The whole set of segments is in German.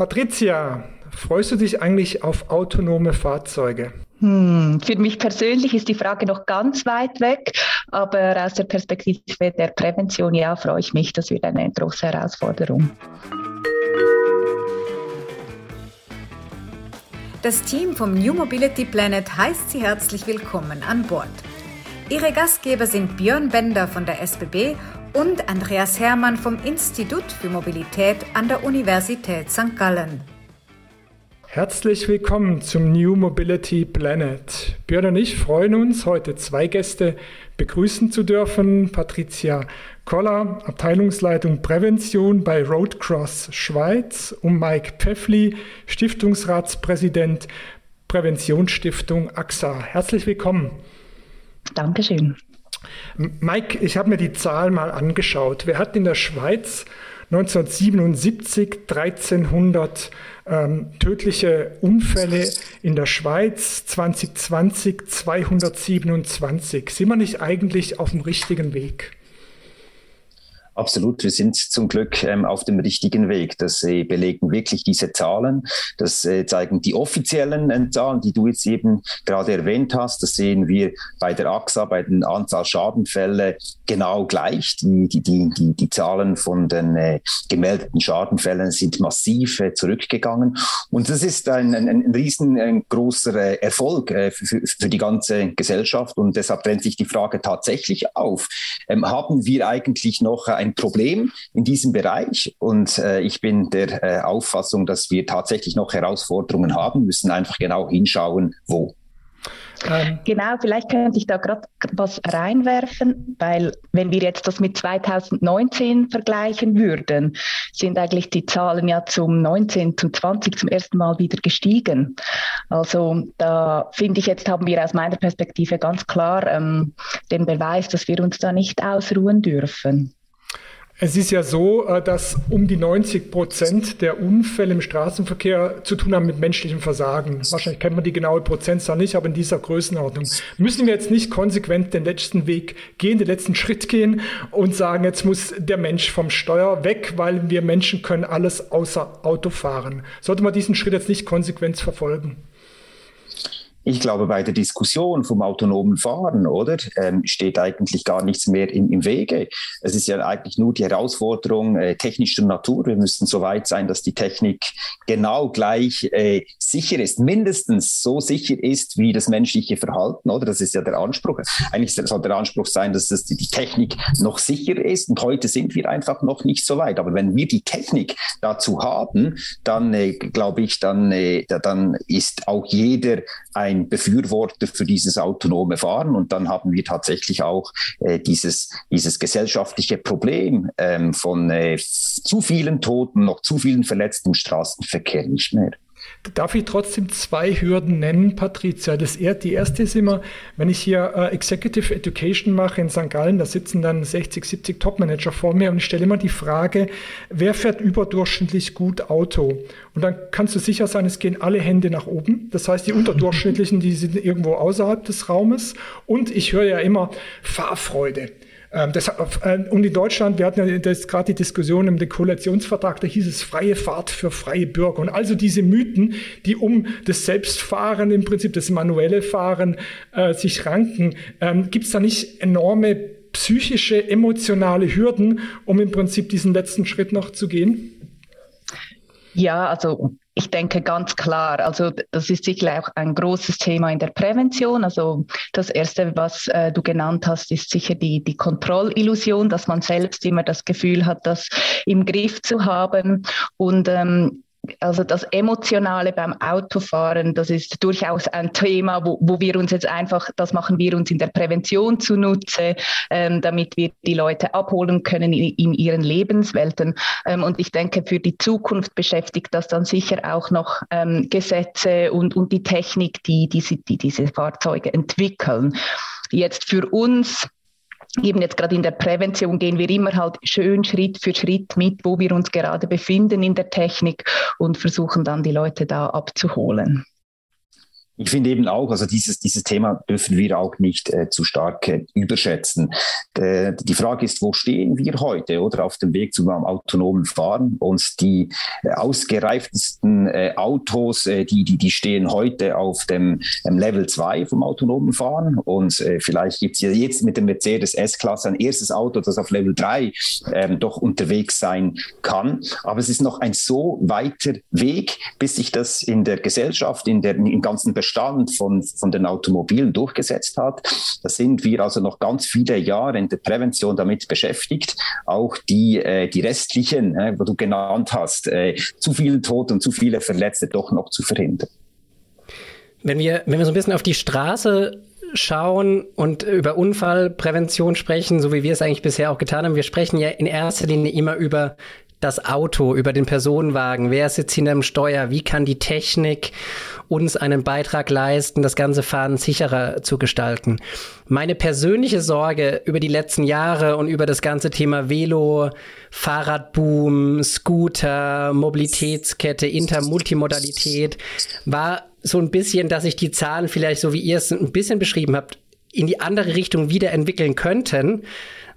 Patricia, freust du dich eigentlich auf autonome Fahrzeuge? Hm, für mich persönlich ist die Frage noch ganz weit weg, aber aus der Perspektive der Prävention, ja, freue ich mich. Das wird eine große Herausforderung. Das Team vom New Mobility Planet heißt Sie herzlich willkommen an Bord. Ihre Gastgeber sind Björn Bender von der SBB und Andreas Hermann vom Institut für Mobilität an der Universität St. Gallen. Herzlich willkommen zum New Mobility Planet. Björn und ich freuen uns, heute zwei Gäste begrüßen zu dürfen. Patricia Koller, Abteilungsleitung Prävention bei Roadcross Schweiz und Mike Pfeffli, Stiftungsratspräsident Präventionsstiftung AXA. Herzlich willkommen. Dankeschön. Mike, ich habe mir die Zahl mal angeschaut. Wir hatten in der Schweiz 1977 1300 ähm, tödliche Unfälle in der Schweiz, 2020 227. Sind wir nicht eigentlich auf dem richtigen Weg? Absolut, wir sind zum Glück ähm, auf dem richtigen Weg. Das äh, belegen wirklich diese Zahlen. Das äh, zeigen die offiziellen äh, Zahlen, die du jetzt eben gerade erwähnt hast. Das sehen wir bei der AXA, bei den Anzahl Schadenfälle genau gleich. Die, die, die, die, die Zahlen von den äh, gemeldeten Schadenfällen sind massiv äh, zurückgegangen. Und das ist ein, ein, ein riesengroßer äh, Erfolg für, für die ganze Gesellschaft. Und deshalb drängt sich die Frage tatsächlich auf. Ähm, haben wir eigentlich noch ein Problem in diesem Bereich und äh, ich bin der äh, Auffassung, dass wir tatsächlich noch Herausforderungen haben, müssen einfach genau hinschauen, wo. Ähm. Genau, vielleicht könnte ich da gerade was reinwerfen, weil wenn wir jetzt das mit 2019 vergleichen würden, sind eigentlich die Zahlen ja zum 19, zum 20 zum ersten Mal wieder gestiegen. Also da finde ich jetzt haben wir aus meiner Perspektive ganz klar ähm, den Beweis, dass wir uns da nicht ausruhen dürfen. Es ist ja so, äh, dass um die 90 Prozent der Unfälle im Straßenverkehr zu tun haben mit menschlichem Versagen. Wahrscheinlich kennt man die genaue Prozentzahl nicht, aber in dieser Größenordnung. Müssen wir jetzt nicht konsequent den letzten Weg gehen, den letzten Schritt gehen und sagen, jetzt muss der Mensch vom Steuer weg, weil wir Menschen können alles außer Auto fahren. Sollte man diesen Schritt jetzt nicht konsequent verfolgen? Ich glaube, bei der Diskussion vom autonomen Fahren, oder, ähm, steht eigentlich gar nichts mehr im, im, Wege. Es ist ja eigentlich nur die Herausforderung äh, technischer Natur. Wir müssen so weit sein, dass die Technik genau gleich äh, sicher ist, mindestens so sicher ist wie das menschliche Verhalten, oder? Das ist ja der Anspruch. Eigentlich soll der Anspruch sein, dass das, die Technik noch sicher ist. Und heute sind wir einfach noch nicht so weit. Aber wenn wir die Technik dazu haben, dann äh, glaube ich, dann, äh, dann ist auch jeder ein ein Befürworter für dieses autonome Fahren. Und dann haben wir tatsächlich auch äh, dieses, dieses gesellschaftliche Problem ähm, von äh, zu vielen Toten, noch zu vielen Verletzten im Straßenverkehr nicht mehr. Darf ich trotzdem zwei Hürden nennen, Patricia? Das, die erste ist immer, wenn ich hier äh, Executive Education mache in St. Gallen, da sitzen dann 60, 70 Topmanager vor mir und ich stelle immer die Frage, wer fährt überdurchschnittlich gut Auto? Und dann kannst du sicher sein, es gehen alle Hände nach oben. Das heißt, die unterdurchschnittlichen, die sind irgendwo außerhalb des Raumes. Und ich höre ja immer Fahrfreude. Ähm, das, äh, und in Deutschland, wir hatten ja gerade die Diskussion im Koalitionsvertrag, da hieß es freie Fahrt für freie Bürger. Und also diese Mythen, die um das Selbstfahren, im Prinzip das manuelle Fahren äh, sich ranken, ähm, gibt es da nicht enorme psychische, emotionale Hürden, um im Prinzip diesen letzten Schritt noch zu gehen? Ja, also ich denke ganz klar, also das ist sicher auch ein großes Thema in der Prävention. Also das Erste, was äh, du genannt hast, ist sicher die, die Kontrollillusion, dass man selbst immer das Gefühl hat, das im Griff zu haben. Und ähm, also das Emotionale beim Autofahren, das ist durchaus ein Thema, wo, wo wir uns jetzt einfach, das machen wir uns in der Prävention zunutze, ähm, damit wir die Leute abholen können in, in ihren Lebenswelten. Ähm, und ich denke, für die Zukunft beschäftigt das dann sicher auch noch ähm, Gesetze und, und die Technik, die, die, die diese Fahrzeuge entwickeln. Jetzt für uns eben jetzt gerade in der Prävention gehen wir immer halt schön Schritt für Schritt mit, wo wir uns gerade befinden in der Technik und versuchen dann die Leute da abzuholen. Ich finde eben auch, also dieses, dieses Thema dürfen wir auch nicht äh, zu stark äh, überschätzen. Äh, die Frage ist, wo stehen wir heute oder auf dem Weg zum autonomen Fahren? Und die äh, ausgereiftesten äh, Autos, äh, die, die, die stehen heute auf dem ähm, Level 2 vom autonomen Fahren. Und vielleicht gibt es ja jetzt mit dem Mercedes S-Klasse ein erstes Auto, das auf Level 3 ähm, doch unterwegs sein kann. Aber es ist noch ein so weiter Weg, bis sich das in der Gesellschaft, in der, im ganzen Bestand Bestand von, von den Automobilen durchgesetzt hat. Da sind wir also noch ganz viele Jahre in der Prävention damit beschäftigt, auch die, äh, die restlichen, äh, wo du genannt hast, äh, zu viele Tote und zu viele Verletzte doch noch zu verhindern. Wenn wir, wenn wir so ein bisschen auf die Straße schauen und über Unfallprävention sprechen, so wie wir es eigentlich bisher auch getan haben. Wir sprechen ja in erster Linie immer über das Auto, über den Personenwagen, wer sitzt hinter dem Steuer, wie kann die Technik uns einen Beitrag leisten, das ganze Fahren sicherer zu gestalten. Meine persönliche Sorge über die letzten Jahre und über das ganze Thema Velo, Fahrradboom, Scooter, Mobilitätskette, Intermultimodalität war so ein bisschen, dass sich die Zahlen vielleicht, so wie ihr es ein bisschen beschrieben habt, in die andere Richtung wiederentwickeln könnten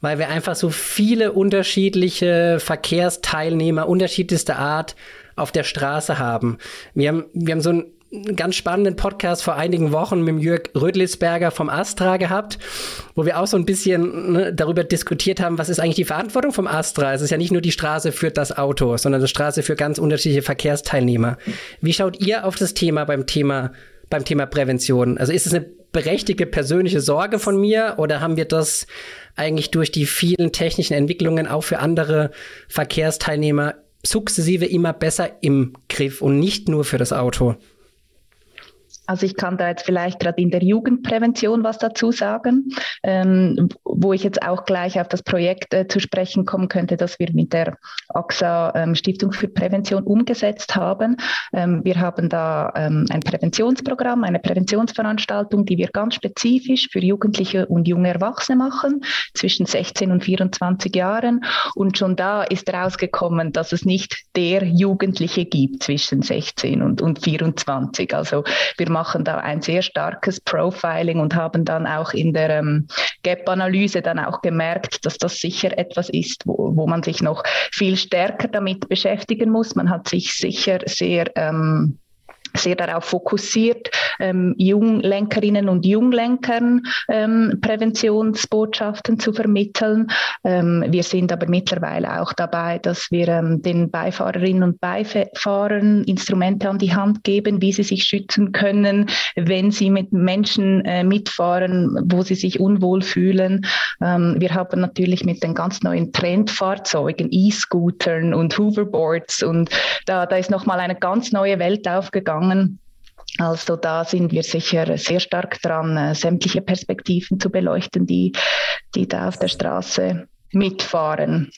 weil wir einfach so viele unterschiedliche Verkehrsteilnehmer unterschiedlichster Art auf der Straße haben. Wir haben, wir haben so einen ganz spannenden Podcast vor einigen Wochen mit Jörg Rödlisberger vom Astra gehabt, wo wir auch so ein bisschen ne, darüber diskutiert haben, was ist eigentlich die Verantwortung vom Astra? Es ist ja nicht nur die Straße für das Auto, sondern die Straße für ganz unterschiedliche Verkehrsteilnehmer. Wie schaut ihr auf das Thema beim Thema beim Thema Prävention? Also ist es eine berechtigte persönliche Sorge von mir oder haben wir das eigentlich durch die vielen technischen Entwicklungen auch für andere Verkehrsteilnehmer sukzessive immer besser im Griff und nicht nur für das Auto? Also ich kann da jetzt vielleicht gerade in der Jugendprävention was dazu sagen, ähm, wo ich jetzt auch gleich auf das Projekt äh, zu sprechen kommen könnte, das wir mit der AXA ähm, Stiftung für Prävention umgesetzt haben. Ähm, wir haben da ähm, ein Präventionsprogramm, eine Präventionsveranstaltung, die wir ganz spezifisch für Jugendliche und junge Erwachsene machen, zwischen 16 und 24 Jahren. Und schon da ist rausgekommen, dass es nicht der Jugendliche gibt zwischen 16 und, und 24. Also wir machen da ein sehr starkes Profiling und haben dann auch in der ähm, Gap-Analyse dann auch gemerkt, dass das sicher etwas ist, wo, wo man sich noch viel stärker damit beschäftigen muss. Man hat sich sicher sehr ähm, sehr darauf fokussiert, ähm, Junglenkerinnen und Junglenkern ähm, Präventionsbotschaften zu vermitteln. Ähm, wir sind aber mittlerweile auch dabei, dass wir ähm, den Beifahrerinnen und Beifahrern Instrumente an die Hand geben, wie sie sich schützen können, wenn sie mit Menschen äh, mitfahren, wo sie sich unwohl fühlen. Ähm, wir haben natürlich mit den ganz neuen Trendfahrzeugen, E-Scootern und Hoverboards und da, da ist nochmal eine ganz neue Welt aufgegangen gegangen. Also da sind wir sicher sehr stark dran, äh, sämtliche Perspektiven zu beleuchten, die, die da auf der Straße mitfahren,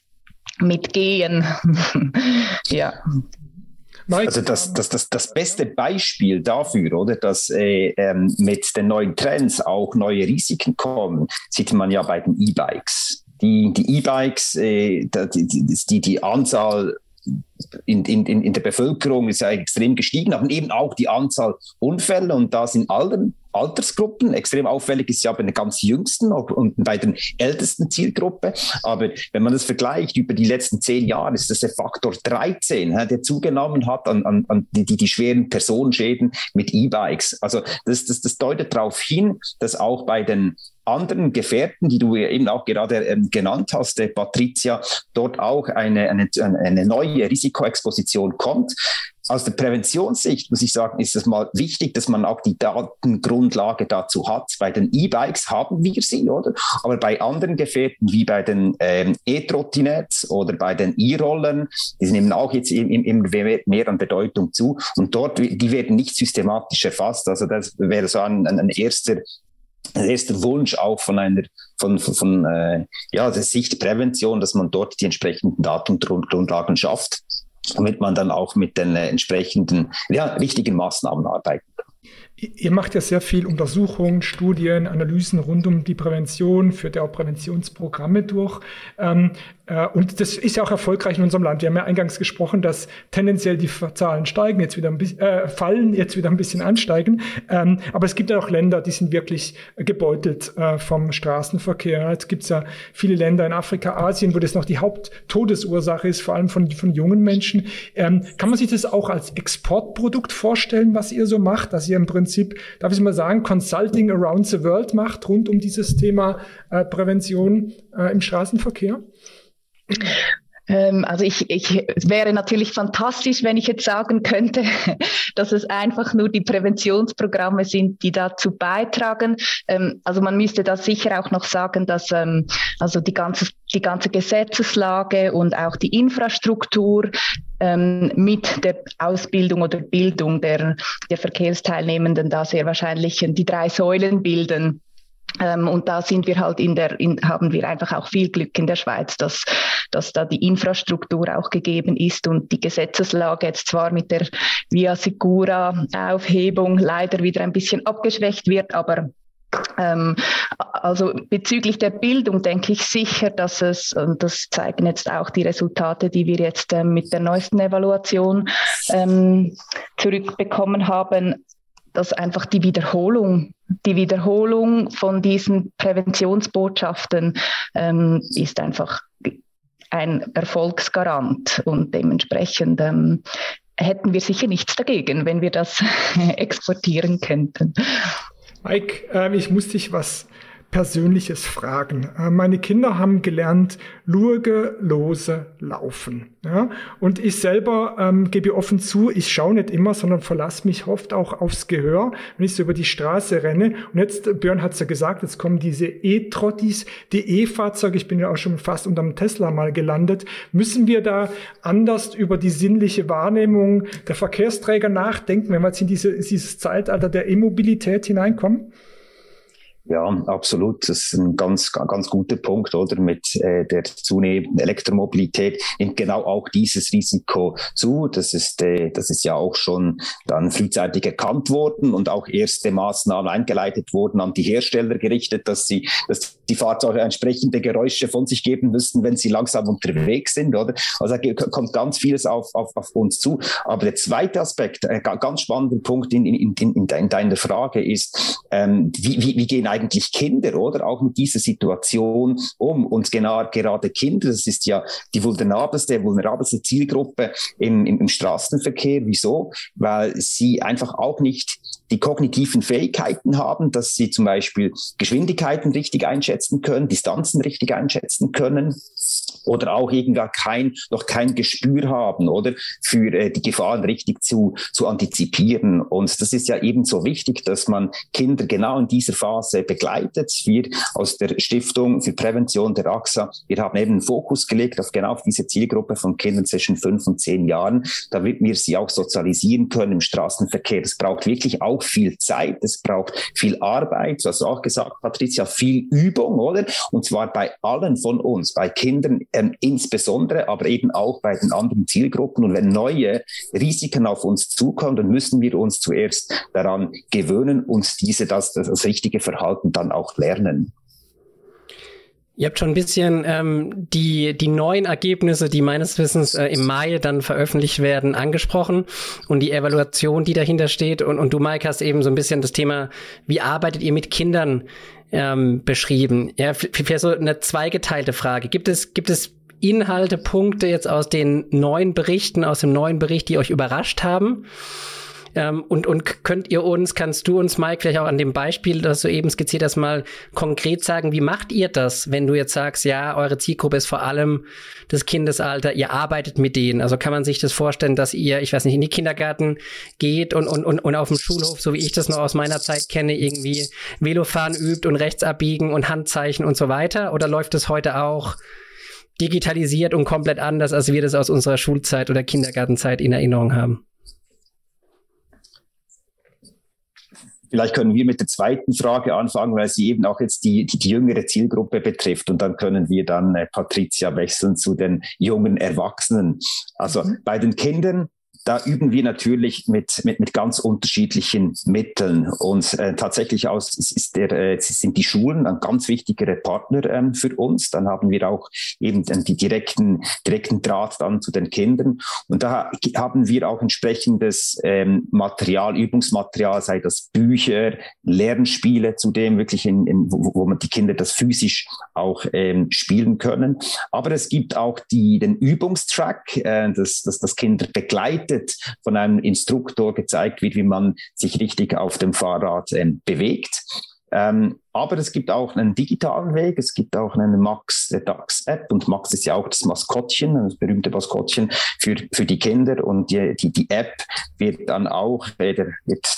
mitgehen. ja. Also das, das, das, das beste Beispiel dafür, oder, dass äh, ähm, mit den neuen Trends auch neue Risiken kommen, sieht man ja bei den E-Bikes. Die E-Bikes, äh, die, die, die Anzahl in, in, in der Bevölkerung ist ja extrem gestiegen, aber eben auch die Anzahl Unfälle und da sind allen Altersgruppen. Extrem auffällig ist ja bei den ganz jüngsten und bei den ältesten Zielgruppe. Aber wenn man das vergleicht über die letzten zehn Jahre, ist das der Faktor 13, der zugenommen hat an, an, an die, die, schweren Personenschäden mit E-Bikes. Also das, das, das deutet darauf hin, dass auch bei den anderen Gefährten, die du eben auch gerade ähm, genannt hast, äh, Patricia, dort auch eine, eine, eine neue Risikoexposition kommt. Aus der Präventionssicht muss ich sagen, ist es mal wichtig, dass man auch die Datengrundlage dazu hat. Bei den E-Bikes haben wir sie, oder? Aber bei anderen Gefährten wie bei den ähm, E-Trottinets oder bei den E-Rollern, die nehmen auch jetzt immer mehr an Bedeutung zu. Und dort, die werden nicht systematisch erfasst. Also das wäre so ein, ein erster der Wunsch auch von einer von, von, von äh, ja, der Sichtprävention, dass man dort die entsprechenden Datengrundlagen schafft, damit man dann auch mit den äh, entsprechenden ja, richtigen Maßnahmen arbeiten kann. Ihr macht ja sehr viel Untersuchungen, Studien, Analysen rund um die Prävention, führt ja auch Präventionsprogramme durch. Ähm, äh, und das ist ja auch erfolgreich in unserem Land. Wir haben ja eingangs gesprochen, dass tendenziell die Zahlen steigen, jetzt wieder ein bisschen, äh, fallen, jetzt wieder ein bisschen ansteigen. Ähm, aber es gibt ja auch Länder, die sind wirklich gebeutelt äh, vom Straßenverkehr. Jetzt gibt es ja viele Länder in Afrika, Asien, wo das noch die Haupttodesursache ist, vor allem von, von jungen Menschen. Ähm, kann man sich das auch als Exportprodukt vorstellen, was ihr so macht, dass ihr im Prinzip, darf ich mal sagen, Consulting around the world macht rund um dieses Thema äh, Prävention äh, im Straßenverkehr? Ähm, also ich, ich wäre natürlich fantastisch, wenn ich jetzt sagen könnte, dass es einfach nur die Präventionsprogramme sind, die dazu beitragen. Ähm, also man müsste da sicher auch noch sagen, dass ähm, also die ganze, die ganze Gesetzeslage und auch die Infrastruktur mit der Ausbildung oder Bildung der, der Verkehrsteilnehmenden da sehr wahrscheinlich die drei Säulen bilden. Ähm, und da sind wir halt in der, in, haben wir einfach auch viel Glück in der Schweiz, dass, dass da die Infrastruktur auch gegeben ist und die Gesetzeslage jetzt zwar mit der Via Secura Aufhebung leider wieder ein bisschen abgeschwächt wird, aber ähm, also bezüglich der Bildung denke ich sicher, dass es, und das zeigen jetzt auch die Resultate, die wir jetzt ähm, mit der neuesten Evaluation ähm, zurückbekommen haben, dass einfach die Wiederholung, die Wiederholung von diesen Präventionsbotschaften ähm, ist einfach ein Erfolgsgarant und dementsprechend ähm, hätten wir sicher nichts dagegen, wenn wir das exportieren könnten. Mike, äh, ich muss dich was Persönliches fragen. Äh, meine Kinder haben gelernt, lurge, lose, laufen. Ja? Und ich selber ähm, gebe offen zu, ich schaue nicht immer, sondern verlasse mich oft auch aufs Gehör, wenn ich so über die Straße renne. Und jetzt, Björn hat es ja gesagt, jetzt kommen diese E-Trottis, die E-Fahrzeuge, ich bin ja auch schon fast unterm Tesla mal gelandet. Müssen wir da anders über die sinnliche Wahrnehmung der Verkehrsträger nachdenken, wenn wir jetzt in diese, dieses Zeitalter der E-Mobilität hineinkommen? Ja, absolut. Das ist ein ganz, ganz guter Punkt, oder? Mit äh, der zunehmenden Elektromobilität nimmt genau auch dieses Risiko zu. Das ist, äh, das ist ja auch schon dann frühzeitig erkannt worden und auch erste Maßnahmen eingeleitet wurden an die Hersteller gerichtet, dass sie, dass die Fahrzeuge entsprechende Geräusche von sich geben müssten, wenn sie langsam unterwegs sind, oder? Also da kommt ganz vieles auf, auf, auf uns zu. Aber der zweite Aspekt, äh, ganz spannender Punkt in, in, in, in deiner Frage ist, ähm, wie, wie, wie gehen eigentlich Kinder, oder? Auch mit dieser Situation um. Und genau, gerade Kinder, das ist ja die vulnerabelste, vulnerabelste Zielgruppe im, im, im Straßenverkehr. Wieso? Weil sie einfach auch nicht die kognitiven Fähigkeiten haben, dass sie zum Beispiel Geschwindigkeiten richtig einschätzen können, Distanzen richtig einschätzen können oder auch irgendwie kein, noch kein Gespür haben, oder für äh, die Gefahren richtig zu, zu antizipieren. Und das ist ja ebenso wichtig, dass man Kinder genau in dieser Phase begleitet. Wir aus der Stiftung für Prävention der AXA, wir haben eben einen Fokus gelegt auf genau diese Zielgruppe von Kindern zwischen fünf und zehn Jahren, damit wir sie auch sozialisieren können im Straßenverkehr. Das braucht wirklich auch viel Zeit, es braucht viel Arbeit, du hast auch gesagt, Patricia, viel Übung, oder? Und zwar bei allen von uns, bei Kindern ähm, insbesondere, aber eben auch bei den anderen Zielgruppen. Und wenn neue Risiken auf uns zukommen, dann müssen wir uns zuerst daran gewöhnen, uns diese, das, das richtige Verhalten dann auch lernen. Ihr habt schon ein bisschen ähm, die, die neuen Ergebnisse, die meines Wissens äh, im Mai dann veröffentlicht werden, angesprochen und die Evaluation, die dahinter steht. Und, und du, Mike, hast eben so ein bisschen das Thema, wie arbeitet ihr mit Kindern ähm, beschrieben. Ja, für so eine zweigeteilte Frage. Gibt es, gibt es Inhalte, Punkte jetzt aus den neuen Berichten, aus dem neuen Bericht, die euch überrascht haben? Ähm, und, und könnt ihr uns, kannst du uns, Mike, vielleicht auch an dem Beispiel, das du eben skizziert hast, mal konkret sagen, wie macht ihr das, wenn du jetzt sagst, ja, eure Zielgruppe ist vor allem das Kindesalter, ihr arbeitet mit denen. Also kann man sich das vorstellen, dass ihr, ich weiß nicht, in die Kindergarten geht und, und, und, und auf dem Schulhof, so wie ich das noch aus meiner Zeit kenne, irgendwie Velofahren übt und rechts abbiegen und Handzeichen und so weiter? Oder läuft es heute auch digitalisiert und komplett anders, als wir das aus unserer Schulzeit oder Kindergartenzeit in Erinnerung haben? Vielleicht können wir mit der zweiten Frage anfangen, weil sie eben auch jetzt die, die, die jüngere Zielgruppe betrifft. Und dann können wir dann, äh, Patricia, wechseln zu den jungen Erwachsenen. Also mhm. bei den Kindern da üben wir natürlich mit, mit, mit ganz unterschiedlichen Mitteln. Und äh, tatsächlich aus, ist der, äh, sind die Schulen ein ganz wichtiger Partner ähm, für uns. Dann haben wir auch eben die direkten, direkten Draht dann zu den Kindern. Und da haben wir auch entsprechendes ähm, Material, Übungsmaterial, sei das Bücher, Lernspiele, zudem wirklich in, in wo, wo man die Kinder das physisch auch ähm, spielen können. Aber es gibt auch die, den Übungstrack, äh, dass, dass das Kinder begleitet von einem Instruktor gezeigt wird, wie man sich richtig auf dem Fahrrad äh, bewegt. Ähm, aber es gibt auch einen digitalen Weg, es gibt auch eine Max der DAX-App und Max ist ja auch das Maskottchen, das berühmte Maskottchen für, für die Kinder. Und die, die, die App wird dann auch, äh, der,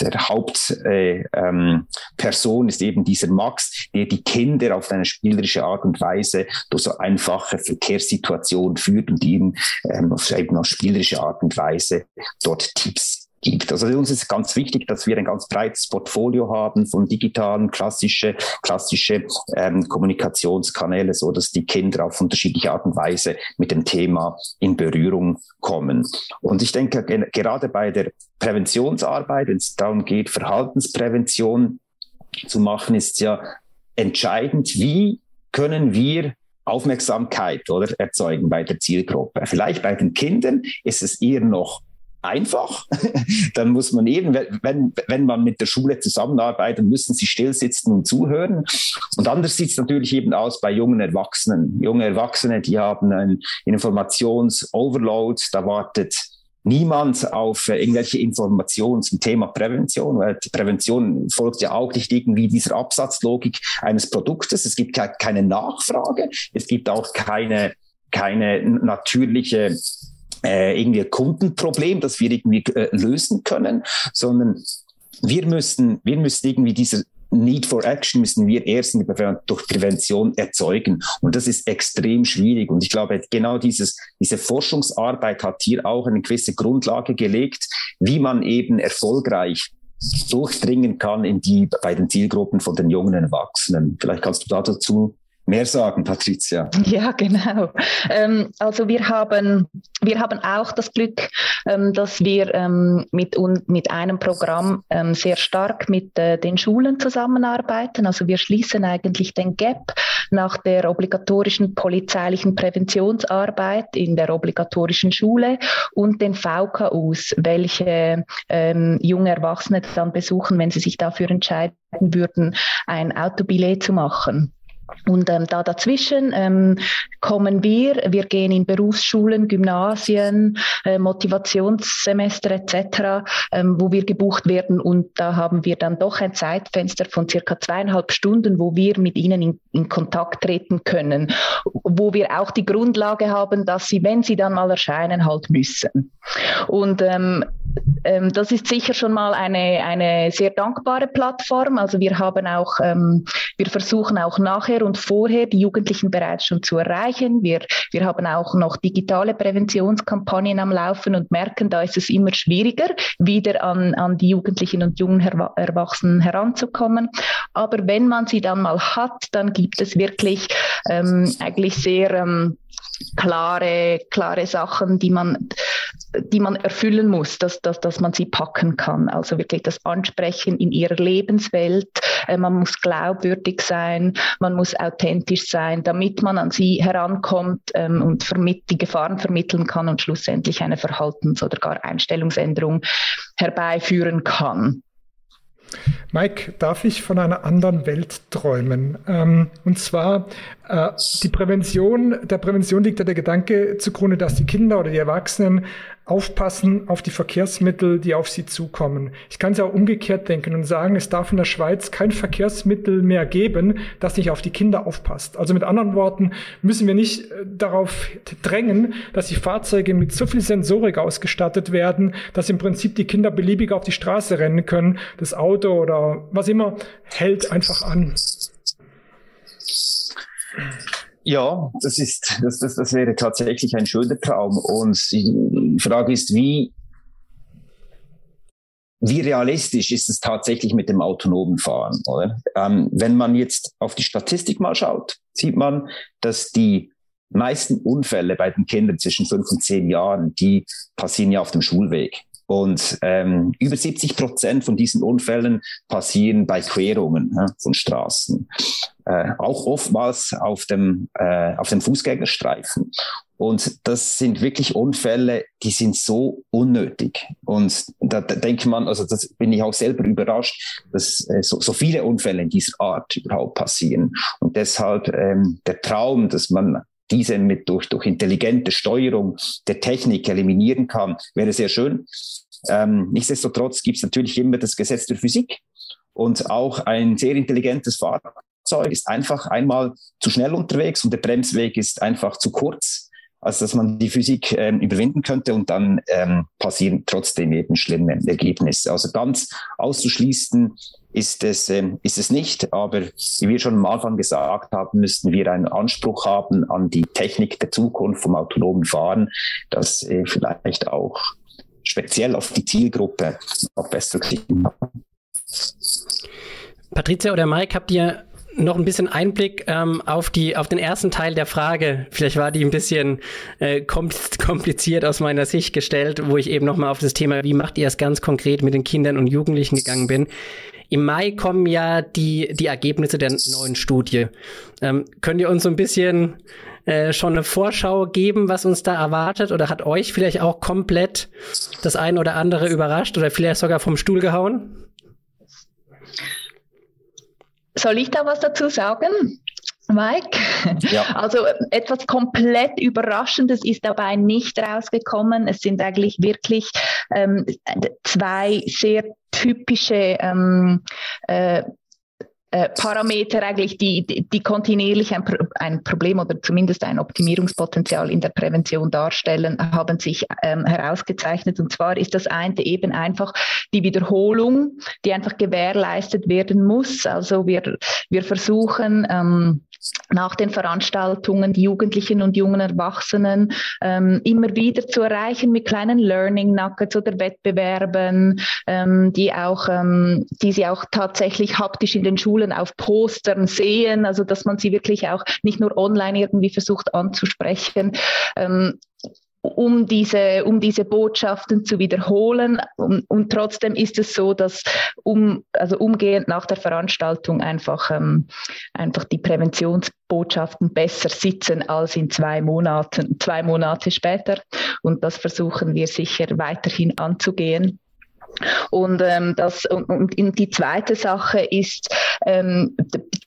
der Hauptperson äh, ähm, ist eben dieser Max, der die Kinder auf eine spielerische Art und Weise durch so einfache Verkehrssituationen führt und ihnen ähm, auf, eben auf spielerische Art und Weise dort Tipps gibt. Also uns ist ganz wichtig, dass wir ein ganz breites Portfolio haben von digitalen, klassische, klassische ähm, Kommunikationskanäle, so dass die Kinder auf unterschiedliche Art und Weise mit dem Thema in Berührung kommen. Und ich denke, gerade bei der Präventionsarbeit, wenn es darum geht, Verhaltensprävention zu machen, ist ja entscheidend, wie können wir Aufmerksamkeit oder erzeugen bei der Zielgruppe. Vielleicht bei den Kindern ist es eher noch einfach. dann muss man eben, wenn, wenn man mit der Schule zusammenarbeitet, müssen sie still sitzen und zuhören. Und anders sieht es natürlich eben aus bei jungen Erwachsenen. Junge Erwachsene, die haben ein Informationsoverload, da wartet niemand auf äh, irgendwelche Informationen zum Thema Prävention, weil die Prävention folgt ja auch nicht irgendwie dieser Absatzlogik eines Produktes. Es gibt keine Nachfrage, es gibt auch keine, keine natürliche äh, irgendwie ein Kundenproblem, das wir irgendwie äh, lösen können, sondern wir müssen, wir müssen irgendwie diese Need for Action müssen wir erst durch Prävention erzeugen. Und das ist extrem schwierig. Und ich glaube, genau dieses, diese Forschungsarbeit hat hier auch eine gewisse Grundlage gelegt, wie man eben erfolgreich durchdringen kann in die, bei den Zielgruppen von den jungen Erwachsenen. Vielleicht kannst du dazu mehr sagen, Patricia. Ja, genau. Ähm, also wir haben, wir haben auch das Glück, ähm, dass wir ähm, mit, mit einem Programm ähm, sehr stark mit äh, den Schulen zusammenarbeiten. Also wir schließen eigentlich den Gap nach der obligatorischen polizeilichen Präventionsarbeit in der obligatorischen Schule und den VKUs, welche ähm, junge Erwachsene dann besuchen, wenn sie sich dafür entscheiden würden, ein Autobillet zu machen. Und ähm, da dazwischen ähm, kommen wir, wir gehen in Berufsschulen, Gymnasien, äh, Motivationssemester etc., ähm, wo wir gebucht werden und da haben wir dann doch ein Zeitfenster von circa zweieinhalb Stunden, wo wir mit ihnen in, in Kontakt treten können, wo wir auch die Grundlage haben, dass sie, wenn sie dann mal erscheinen, halt müssen. Und ähm, ähm, das ist sicher schon mal eine, eine sehr dankbare Plattform. Also wir haben auch, ähm, wir versuchen auch nachher und vorher die Jugendlichen bereits schon zu erreichen. Wir, wir haben auch noch digitale Präventionskampagnen am Laufen und merken, da ist es immer schwieriger, wieder an, an die Jugendlichen und jungen Erwachsenen heranzukommen. Aber wenn man sie dann mal hat, dann gibt es wirklich ähm, eigentlich sehr ähm, klare, klare Sachen, die man, die man erfüllen muss, dass, dass, dass man sie packen kann. Also wirklich das Ansprechen in ihrer Lebenswelt. Äh, man muss glaubwürdig sein, man muss authentisch sein, damit man an sie herankommt ähm, und die Gefahren vermitteln kann und schlussendlich eine Verhaltens- oder gar Einstellungsänderung herbeiführen kann. Mike, darf ich von einer anderen Welt träumen? Ähm, und zwar die Prävention, der Prävention liegt ja der Gedanke zugrunde, dass die Kinder oder die Erwachsenen aufpassen auf die Verkehrsmittel, die auf sie zukommen. Ich kann es ja auch umgekehrt denken und sagen, es darf in der Schweiz kein Verkehrsmittel mehr geben, das nicht auf die Kinder aufpasst. Also mit anderen Worten müssen wir nicht äh, darauf drängen, dass die Fahrzeuge mit so viel Sensorik ausgestattet werden, dass im Prinzip die Kinder beliebig auf die Straße rennen können. Das Auto oder was immer hält einfach an. Ja, das ist, das, das, das wäre tatsächlich ein schöner Traum. Und die Frage ist, wie, wie realistisch ist es tatsächlich mit dem autonomen Fahren? Ähm, wenn man jetzt auf die Statistik mal schaut, sieht man, dass die meisten Unfälle bei den Kindern zwischen fünf und zehn Jahren, die passieren ja auf dem Schulweg. Und ähm, über 70 Prozent von diesen Unfällen passieren bei Querungen ja, von Straßen. Äh, auch oftmals auf dem, äh, auf dem Fußgängerstreifen. Und das sind wirklich Unfälle, die sind so unnötig. Und da, da denkt man, also das bin ich auch selber überrascht, dass äh, so, so viele Unfälle in dieser Art überhaupt passieren. Und deshalb ähm, der Traum, dass man diese mit durch, durch intelligente Steuerung der Technik eliminieren kann, wäre sehr schön. Ähm, nichtsdestotrotz gibt es natürlich immer das Gesetz der Physik und auch ein sehr intelligentes Fahrzeug ist einfach einmal zu schnell unterwegs und der Bremsweg ist einfach zu kurz, als dass man die Physik ähm, überwinden könnte und dann ähm, passieren trotzdem eben schlimme Ergebnisse. Also ganz auszuschließen ist es, ähm, ist es nicht, aber wie wir schon am Anfang gesagt haben, müssten wir einen Anspruch haben an die Technik der Zukunft vom autonomen Fahren, das äh, vielleicht auch speziell auf die Zielgruppe auch besser kriegen. Patricia oder Mike, habt ihr noch ein bisschen Einblick ähm, auf, die, auf den ersten Teil der Frage. Vielleicht war die ein bisschen äh, kompliziert aus meiner Sicht gestellt, wo ich eben nochmal auf das Thema, wie macht ihr es ganz konkret mit den Kindern und Jugendlichen gegangen bin. Im Mai kommen ja die, die Ergebnisse der neuen Studie. Ähm, könnt ihr uns so ein bisschen äh, schon eine Vorschau geben, was uns da erwartet? Oder hat euch vielleicht auch komplett das ein oder andere überrascht oder vielleicht sogar vom Stuhl gehauen? Soll ich da was dazu sagen? Mike? Ja. Also etwas komplett Überraschendes ist dabei nicht rausgekommen. Es sind eigentlich wirklich ähm, zwei sehr typische ähm, äh, äh, Parameter eigentlich, die, die, die kontinuierlich ein, ein, Problem oder zumindest ein Optimierungspotenzial in der Prävention darstellen, haben sich ähm, herausgezeichnet. Und zwar ist das eine eben einfach die Wiederholung, die einfach gewährleistet werden muss. Also wir, wir versuchen, ähm, nach den Veranstaltungen die Jugendlichen und jungen Erwachsenen ähm, immer wieder zu erreichen mit kleinen Learning Nuggets oder Wettbewerben, ähm, die auch, ähm, die sie auch tatsächlich haptisch in den Schulen auf Postern sehen, also dass man sie wirklich auch nicht nur online irgendwie versucht anzusprechen. Ähm, um diese, um diese Botschaften zu wiederholen. Und, und trotzdem ist es so, dass um, also umgehend nach der Veranstaltung einfach, ähm, einfach die Präventionsbotschaften besser sitzen als in zwei Monaten, zwei Monate später. Und das versuchen wir sicher weiterhin anzugehen. Und, ähm, das, und, und die zweite Sache ist, ähm,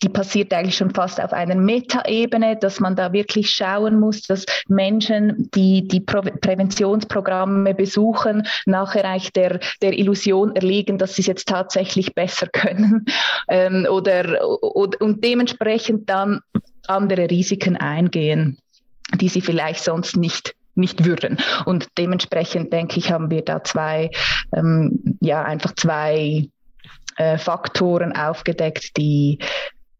die passiert eigentlich schon fast auf einer Metaebene, dass man da wirklich schauen muss, dass Menschen, die die Präventionsprogramme besuchen, nachher eigentlich der, der Illusion erliegen, dass sie es jetzt tatsächlich besser können. Ähm, oder, oder und dementsprechend dann andere Risiken eingehen, die sie vielleicht sonst nicht nicht würden. Und dementsprechend denke ich, haben wir da zwei, ähm, ja, einfach zwei äh, Faktoren aufgedeckt, die,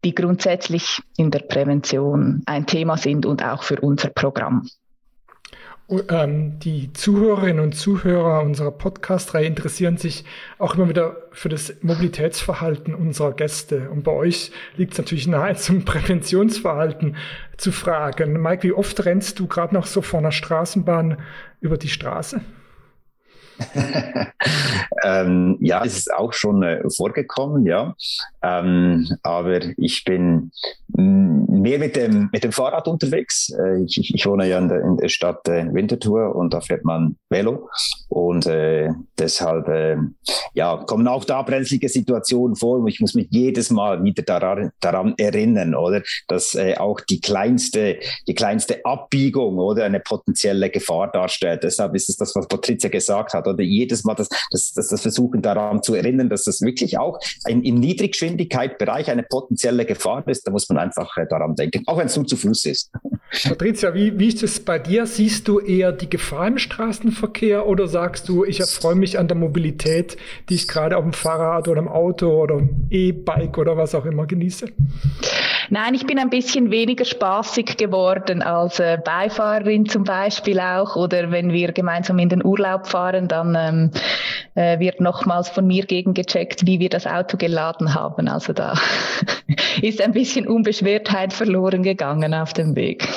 die grundsätzlich in der Prävention ein Thema sind und auch für unser Programm. Ähm, die Zuhörerinnen und Zuhörer unserer Podcast-Reihe interessieren sich auch immer wieder für das Mobilitätsverhalten unserer Gäste. Und bei euch liegt es natürlich nahe, zum Präventionsverhalten zu fragen. Mike, wie oft rennst du gerade noch so vor einer Straßenbahn über die Straße? ähm, ja, es ist auch schon äh, vorgekommen, ja. Ähm, aber ich bin mehr mit dem, mit dem Fahrrad unterwegs. Äh, ich, ich wohne ja in der, in der Stadt äh, Winterthur und da fährt man Velo. Und äh, deshalb äh, ja, kommen auch da brenzlige Situationen vor. Und ich muss mich jedes Mal wieder daran, daran erinnern, oder? Dass äh, auch die kleinste, die kleinste Abbiegung oder eine potenzielle Gefahr darstellt. Deshalb ist es das, was Patricia gesagt hat oder jedes Mal das, das, das, das Versuchen daran zu erinnern, dass das wirklich auch ein, im Niedriggeschwindigkeitsbereich eine potenzielle Gefahr ist, da muss man einfach äh, daran denken, auch wenn es nur zu Fuß ist. Patricia, wie, wie ist es bei dir? Siehst du eher die Gefahr im Straßenverkehr oder sagst du, ich erfreue mich an der Mobilität, die ich gerade auf dem Fahrrad oder im Auto oder E-Bike oder was auch immer genieße? Nein, ich bin ein bisschen weniger spaßig geworden als äh, Beifahrerin zum Beispiel auch. Oder wenn wir gemeinsam in den Urlaub fahren, dann ähm, äh, wird nochmals von mir gegengecheckt, wie wir das Auto geladen haben. Also da ist ein bisschen Unbeschwertheit verloren gegangen auf dem Weg.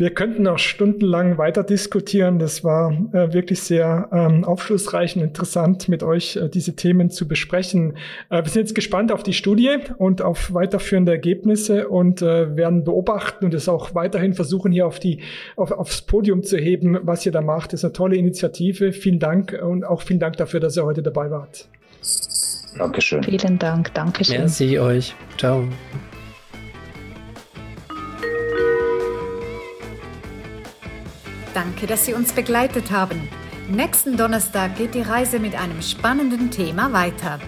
Wir könnten auch stundenlang weiter diskutieren. Das war äh, wirklich sehr ähm, aufschlussreich und interessant, mit euch äh, diese Themen zu besprechen. Äh, wir sind jetzt gespannt auf die Studie und auf weiterführende Ergebnisse und äh, werden beobachten und es auch weiterhin versuchen, hier auf die, auf, aufs Podium zu heben, was ihr da macht. Das ist eine tolle Initiative. Vielen Dank und auch vielen Dank dafür, dass ihr heute dabei wart. Dankeschön. Vielen Dank. Dankeschön. Merci euch. Ciao. Danke, dass Sie uns begleitet haben. Nächsten Donnerstag geht die Reise mit einem spannenden Thema weiter.